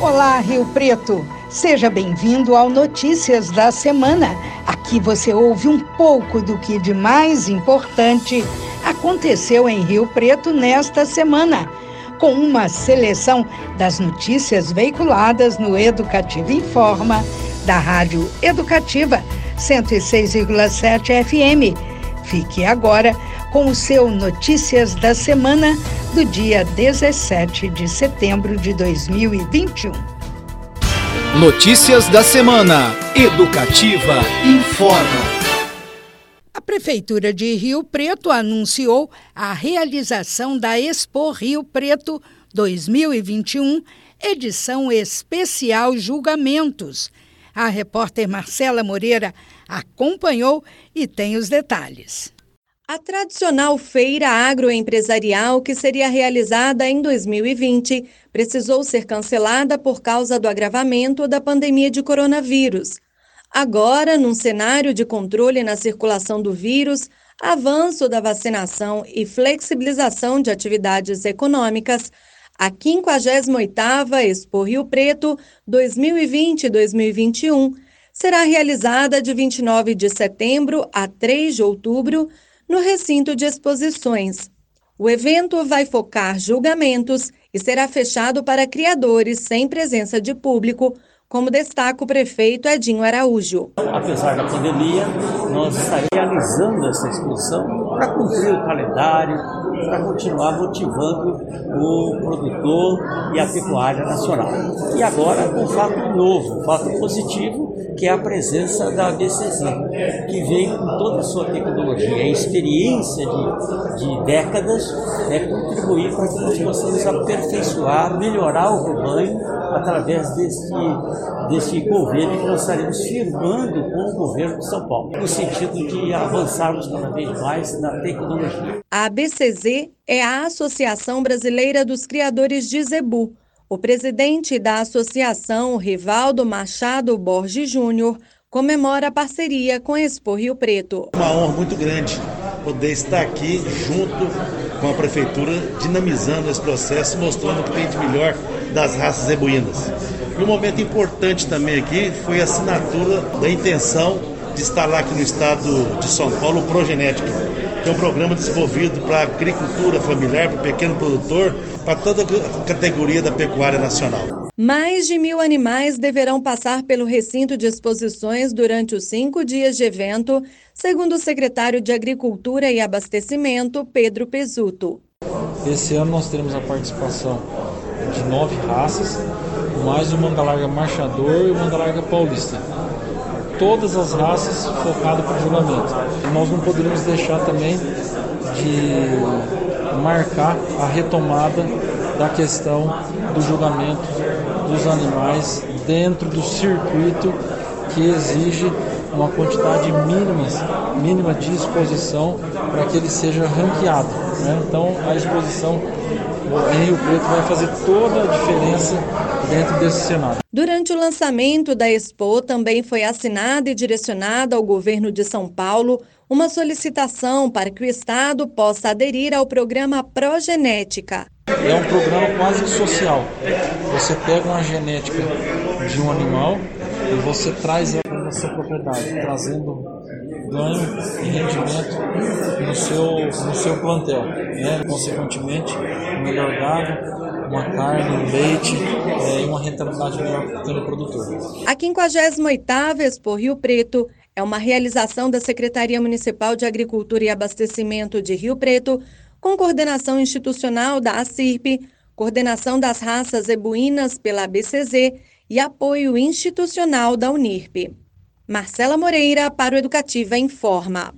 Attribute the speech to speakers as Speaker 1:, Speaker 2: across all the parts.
Speaker 1: Olá, Rio Preto. Seja bem-vindo ao Notícias da Semana. Aqui você ouve um pouco do que de mais importante aconteceu em Rio Preto nesta semana, com uma seleção das notícias veiculadas no Educativo Informa, da Rádio Educativa 106,7 FM. Fique agora com o seu Notícias da Semana do dia 17 de setembro de 2021.
Speaker 2: Notícias da semana. Educativa informa.
Speaker 1: A Prefeitura de Rio Preto anunciou a realização da Expo Rio Preto 2021, edição especial Julgamentos. A repórter Marcela Moreira acompanhou e tem os detalhes.
Speaker 3: A tradicional feira agroempresarial, que seria realizada em 2020, precisou ser cancelada por causa do agravamento da pandemia de coronavírus. Agora, num cenário de controle na circulação do vírus, avanço da vacinação e flexibilização de atividades econômicas, a 58ª Expo Rio Preto 2020-2021 será realizada de 29 de setembro a 3 de outubro no recinto de exposições. O evento vai focar julgamentos e será fechado para criadores sem presença de público, como destaca o prefeito Edinho Araújo.
Speaker 4: Apesar da pandemia, nós estaremos realizando essa exposição para cumprir o calendário, para continuar motivando o produtor e a pecuária nacional. E agora um fato novo, um fato positivo, que é a presença da BCZ, que vem com toda a sua tecnologia e experiência de, de décadas, né, contribuir para que nós possamos aperfeiçoar, melhorar o rebanho através desse, desse convênio que nós estaremos firmando com o governo de São Paulo, no sentido de avançarmos cada vez mais na tecnologia.
Speaker 3: A ABCZ é a Associação Brasileira dos Criadores de Zebu. O presidente da associação, Rivaldo Machado Borges Júnior, comemora a parceria com a Expo Rio Preto.
Speaker 5: Uma honra muito grande poder estar aqui junto com a prefeitura, dinamizando esse processo, mostrando o que tem de melhor das raças zebuínas. E um momento importante também aqui foi a assinatura da intenção de instalar aqui no estado de São Paulo o Progenética, que é um programa desenvolvido para a agricultura familiar, para o pequeno produtor, para toda a categoria da pecuária nacional.
Speaker 3: Mais de mil animais deverão passar pelo recinto de exposições durante os cinco dias de evento, segundo o secretário de Agricultura e Abastecimento, Pedro Pesuto.
Speaker 6: Esse ano nós teremos a participação de nove raças, mais o manga larga marchador e o manga larga paulista. Todas as raças focadas para o julgamento. Nós não poderíamos deixar também de marcar a retomada da questão do julgamento dos animais dentro do circuito que exige uma quantidade mínima, mínima de exposição para que ele seja ranqueado. Né? Então a exposição em Rio Preto vai fazer toda a diferença dentro desse cenário.
Speaker 3: Durante o lançamento da Expo, também foi assinada e direcionada ao governo de São Paulo uma solicitação para que o Estado possa aderir ao programa Progenética.
Speaker 6: É um programa quase social. Você pega uma genética de um animal e você traz ela na sua propriedade, trazendo ganho e rendimento no seu, no seu plantel. Né? Consequentemente, melhor gado, uma carne, um leite é, e uma rentabilidade melhor para o pequeno produtor.
Speaker 3: A 58ª Expo Rio Preto é uma realização da Secretaria Municipal de Agricultura e Abastecimento de Rio Preto, com coordenação institucional da ACIRP, coordenação das raças ebuínas pela ABCZ e apoio institucional da Unirp. Marcela Moreira, para o Educativa Informa.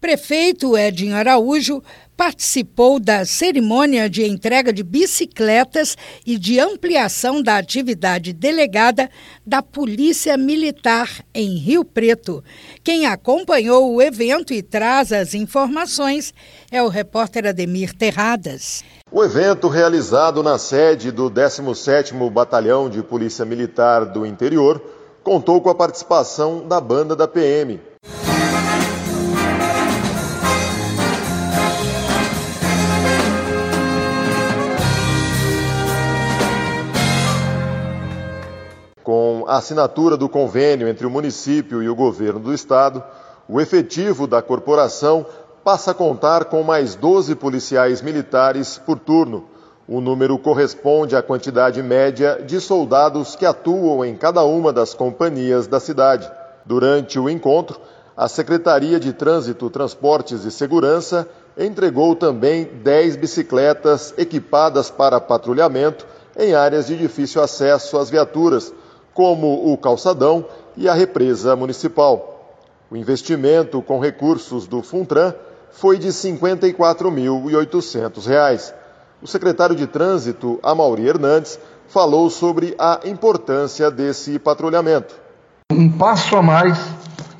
Speaker 1: Prefeito Edinho Araújo participou da cerimônia de entrega de bicicletas e de ampliação da atividade delegada da Polícia Militar em Rio Preto. Quem acompanhou o evento e traz as informações é o repórter Ademir Terradas.
Speaker 7: O evento realizado na sede do 17º Batalhão de Polícia Militar do Interior contou com a participação da banda da PM, a assinatura do convênio entre o município e o governo do estado, o efetivo da corporação passa a contar com mais 12 policiais militares por turno. O número corresponde à quantidade média de soldados que atuam em cada uma das companhias da cidade. Durante o encontro, a Secretaria de Trânsito, Transportes e Segurança entregou também 10 bicicletas equipadas para patrulhamento em áreas de difícil acesso às viaturas, como o calçadão e a represa municipal. O investimento com recursos do Funtran foi de R$ 54.800. O secretário de Trânsito, Amauri Hernandes, falou sobre a importância desse patrulhamento.
Speaker 8: Um passo a mais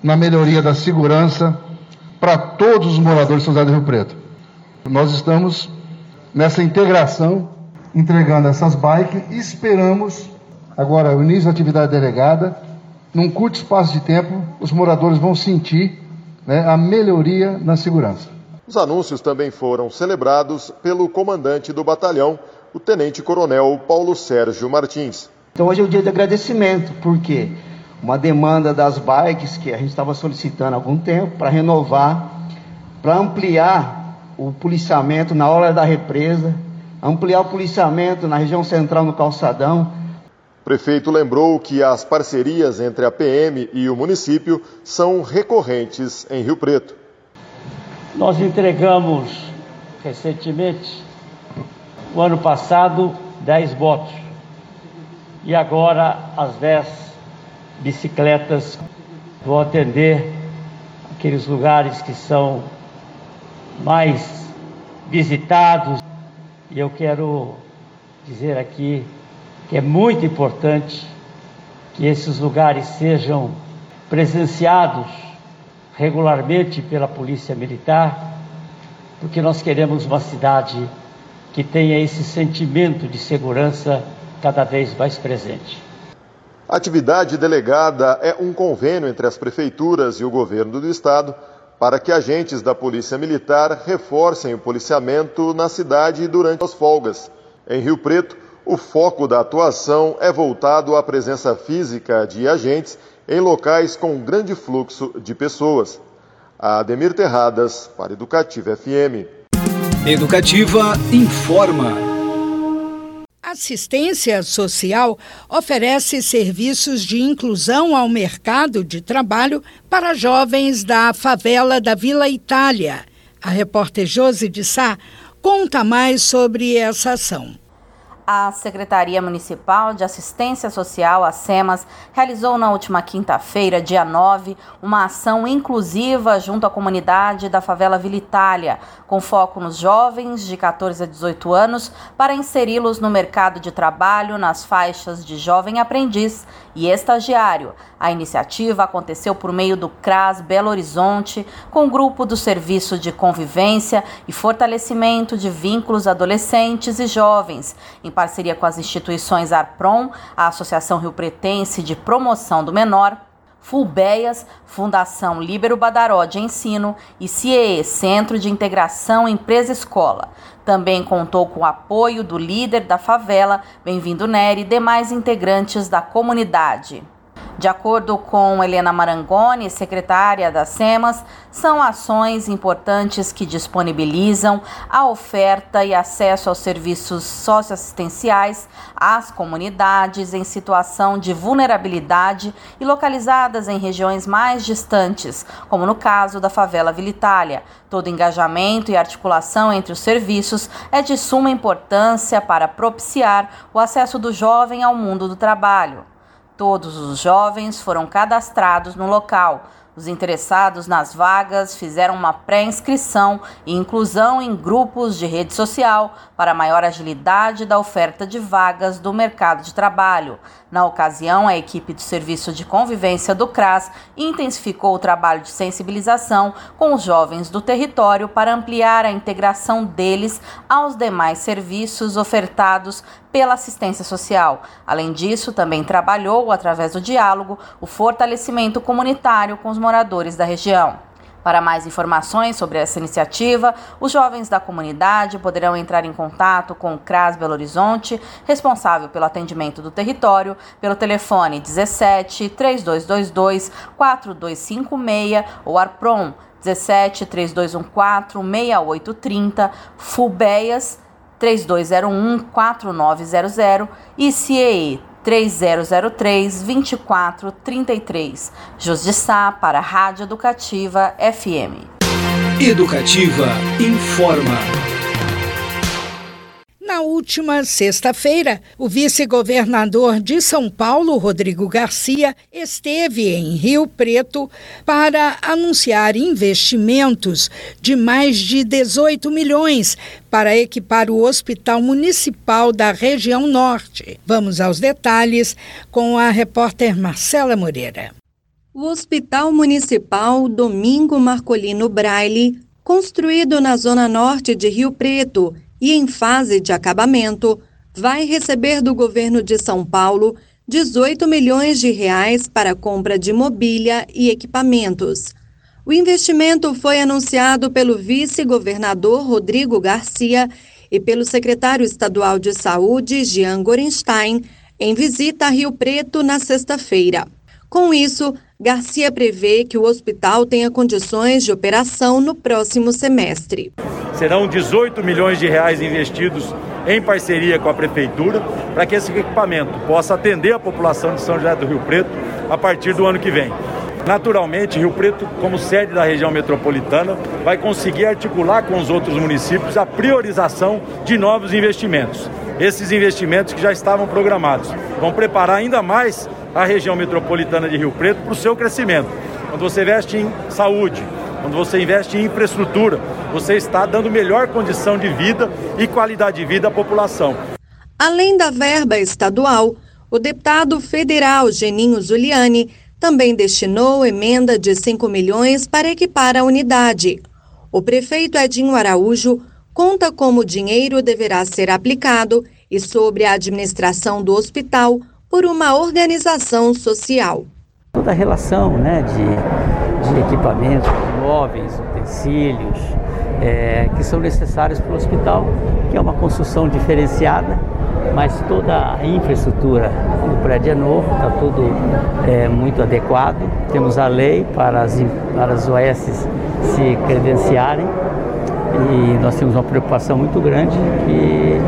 Speaker 8: na melhoria da segurança para todos os moradores de São José do Rio Preto. Nós estamos nessa integração, entregando essas bikes e esperamos agora o início da atividade delegada. Num curto espaço de tempo, os moradores vão sentir né, a melhoria na segurança.
Speaker 7: Os anúncios também foram celebrados pelo comandante do batalhão, o tenente-coronel Paulo Sérgio Martins.
Speaker 9: Então hoje é o dia de agradecimento, porque uma demanda das bikes que a gente estava solicitando há algum tempo para renovar, para ampliar o policiamento na hora da represa, ampliar o policiamento na região central no calçadão.
Speaker 7: Prefeito lembrou que as parcerias entre a PM e o município são recorrentes em Rio Preto.
Speaker 4: Nós entregamos recentemente, o ano passado, 10 votos e agora as 10 bicicletas vão atender aqueles lugares que são mais visitados. E eu quero dizer aqui que é muito importante que esses lugares sejam presenciados regularmente pela Polícia Militar, porque nós queremos uma cidade que tenha esse sentimento de segurança cada vez mais presente.
Speaker 7: A atividade delegada é um convênio entre as prefeituras e o governo do estado para que agentes da Polícia Militar reforcem o policiamento na cidade durante as folgas. Em Rio Preto, o foco da atuação é voltado à presença física de agentes em locais com grande fluxo de pessoas. Ademir Terradas, para Educativa FM.
Speaker 2: Educativa informa.
Speaker 1: Assistência Social oferece serviços de inclusão ao mercado de trabalho para jovens da favela da Vila Itália. A repórter Josi de Sá conta mais sobre essa ação
Speaker 10: a Secretaria Municipal de Assistência Social, a SEMAS, realizou na última quinta-feira, dia 9, uma ação inclusiva junto à comunidade da favela Vila Itália, com foco nos jovens de 14 a 18 anos, para inseri-los no mercado de trabalho nas faixas de jovem aprendiz e estagiário. A iniciativa aconteceu por meio do CRAS Belo Horizonte, com o grupo do Serviço de Convivência e Fortalecimento de Vínculos Adolescentes e Jovens, em parceria com as instituições ARPROM, a Associação Rio Pretense de Promoção do Menor, Fulbeias, Fundação Líbero Badaró de Ensino e CIE, Centro de Integração Empresa Escola. Também contou com o apoio do líder da favela, Bem-vindo Nery, e demais integrantes da comunidade. De acordo com Helena Marangoni, secretária da SEMAS, são ações importantes que disponibilizam a oferta e acesso aos serviços socioassistenciais às comunidades em situação de vulnerabilidade e localizadas em regiões mais distantes, como no caso da favela Vila Itália. Todo engajamento e articulação entre os serviços é de suma importância para propiciar o acesso do jovem ao mundo do trabalho. Todos os jovens foram cadastrados no local. Os interessados nas vagas fizeram uma pré-inscrição e inclusão em grupos de rede social para maior agilidade da oferta de vagas do mercado de trabalho. Na ocasião, a equipe do Serviço de Convivência do CRAS intensificou o trabalho de sensibilização com os jovens do território para ampliar a integração deles aos demais serviços ofertados pela assistência social. Além disso, também trabalhou, através do diálogo, o fortalecimento comunitário com os moradores da região. Para mais informações sobre essa iniciativa, os jovens da comunidade poderão entrar em contato com o CRAS Belo Horizonte, responsável pelo atendimento do território, pelo telefone 17 3222 4256 ou ARPROM 17 3214 6830, FUBEIAS 3201 4900 e CIEE 3003 2433. Justiça para a Rádio Educativa FM.
Speaker 2: Educativa informa.
Speaker 1: Na última sexta-feira, o vice-governador de São Paulo, Rodrigo Garcia, esteve em Rio Preto para anunciar investimentos de mais de 18 milhões para equipar o Hospital Municipal da região Norte. Vamos aos detalhes com a repórter Marcela Moreira.
Speaker 3: O Hospital Municipal Domingo Marcolino Braille, construído na zona norte de Rio Preto, e em fase de acabamento, vai receber do governo de São Paulo 18 milhões de reais para compra de mobília e equipamentos. O investimento foi anunciado pelo vice-governador Rodrigo Garcia e pelo secretário estadual de Saúde, Jean Gorenstein, em visita a Rio Preto na sexta-feira. Com isso, Garcia prevê que o hospital tenha condições de operação no próximo semestre.
Speaker 11: Serão 18 milhões de reais investidos em parceria com a prefeitura para que esse equipamento possa atender a população de São José do Rio Preto a partir do ano que vem. Naturalmente, Rio Preto, como sede da região metropolitana, vai conseguir articular com os outros municípios a priorização de novos investimentos. Esses investimentos que já estavam programados vão preparar ainda mais a região metropolitana de Rio Preto para o seu crescimento. Quando você investe em saúde, quando você investe em infraestrutura, você está dando melhor condição de vida e qualidade de vida à população.
Speaker 3: Além da verba estadual, o deputado federal Geninho Zuliani também destinou emenda de 5 milhões para equipar a unidade. O prefeito Edinho Araújo conta como o dinheiro deverá ser aplicado e sobre a administração do hospital por uma organização social.
Speaker 4: Toda a relação né, de, de equipamentos, móveis, utensílios, é, que são necessários para o hospital, que é uma construção diferenciada, mas toda a infraestrutura do prédio é novo, está tudo é, muito adequado. Temos a lei para as, para as OS se credenciarem e nós temos uma preocupação muito grande que,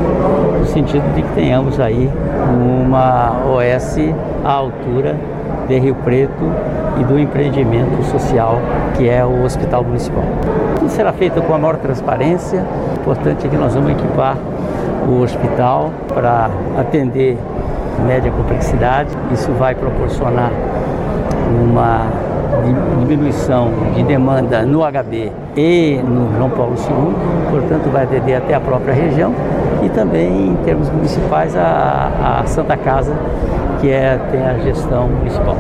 Speaker 4: no sentido de que tenhamos aí uma OS à altura de Rio Preto e do empreendimento social que é o Hospital Municipal. Tudo será feito com a maior transparência. O importante é que nós vamos equipar o hospital para atender média complexidade. Isso vai proporcionar uma diminuição de demanda no HB e no João Paulo II, portanto vai atender até a própria região e também em termos municipais a, a Santa Casa, que é, tem a gestão municipal.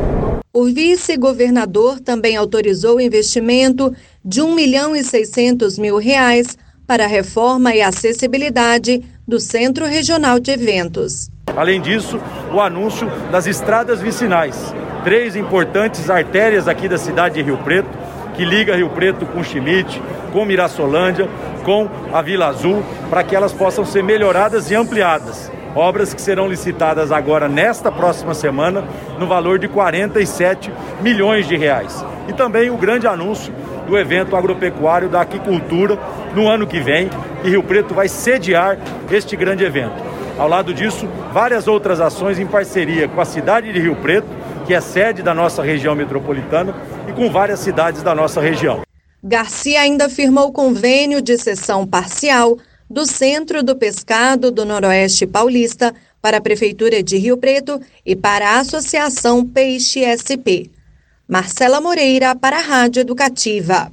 Speaker 3: O vice-governador também autorizou o investimento de 1 milhão e 600 mil reais para a reforma e acessibilidade do Centro Regional de Eventos.
Speaker 11: Além disso, o anúncio das estradas vicinais, três importantes artérias aqui da cidade de Rio Preto, que liga Rio Preto com Chimite, com Mirassolândia, com a Vila Azul, para que elas possam ser melhoradas e ampliadas obras que serão licitadas agora nesta próxima semana no valor de 47 milhões de reais. E também o grande anúncio do evento agropecuário da aquicultura no ano que vem, e Rio Preto vai sediar este grande evento. Ao lado disso, várias outras ações em parceria com a cidade de Rio Preto, que é sede da nossa região metropolitana, e com várias cidades da nossa região.
Speaker 3: Garcia ainda firmou convênio de cessão parcial do Centro do Pescado do Noroeste Paulista para a Prefeitura de Rio Preto e para a Associação Peixe SP. Marcela Moreira para a Rádio Educativa.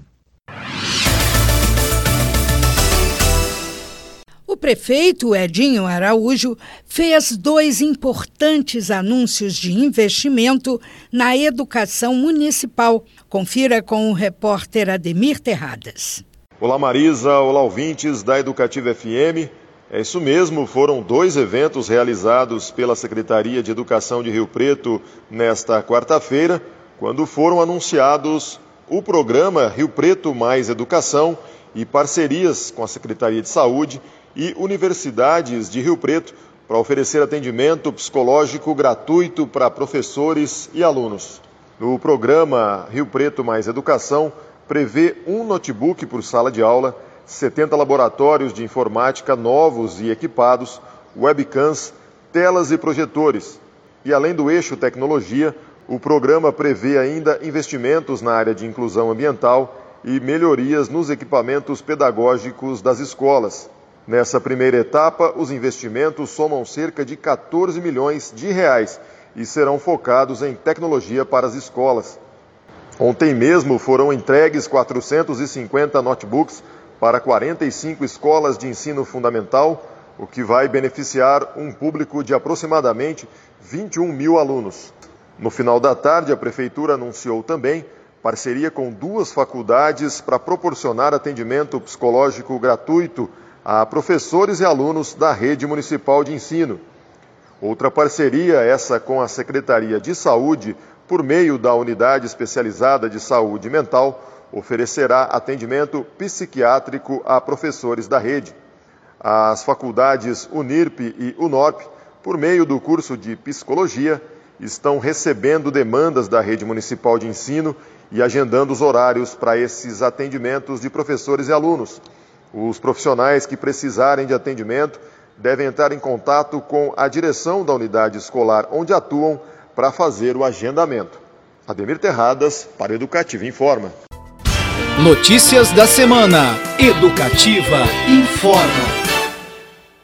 Speaker 1: O prefeito Edinho Araújo fez dois importantes anúncios de investimento na educação municipal. Confira com o repórter Ademir Terradas.
Speaker 7: Olá Marisa, olá ouvintes da Educativa FM. É isso mesmo, foram dois eventos realizados pela Secretaria de Educação de Rio Preto nesta quarta-feira, quando foram anunciados o programa Rio Preto Mais Educação e parcerias com a Secretaria de Saúde e universidades de Rio Preto para oferecer atendimento psicológico gratuito para professores e alunos. No programa Rio Preto Mais Educação, prevê um notebook por sala de aula, 70 laboratórios de informática novos e equipados, webcams, telas e projetores. E além do eixo tecnologia, o programa prevê ainda investimentos na área de inclusão ambiental e melhorias nos equipamentos pedagógicos das escolas. Nessa primeira etapa, os investimentos somam cerca de 14 milhões de reais e serão focados em tecnologia para as escolas. Ontem mesmo foram entregues 450 notebooks para 45 escolas de ensino fundamental, o que vai beneficiar um público de aproximadamente 21 mil alunos. No final da tarde, a Prefeitura anunciou também parceria com duas faculdades para proporcionar atendimento psicológico gratuito a professores e alunos da rede municipal de ensino. Outra parceria, essa com a Secretaria de Saúde, por meio da Unidade Especializada de Saúde Mental, oferecerá atendimento psiquiátrico a professores da rede. As faculdades Unirp e Unorp, por meio do curso de Psicologia, estão recebendo demandas da rede municipal de ensino e agendando os horários para esses atendimentos de professores e alunos. Os profissionais que precisarem de atendimento devem entrar em contato com a direção da unidade escolar onde atuam para fazer o agendamento. Ademir Terradas, para Educativa Informa.
Speaker 2: Notícias da semana. Educativa Informa.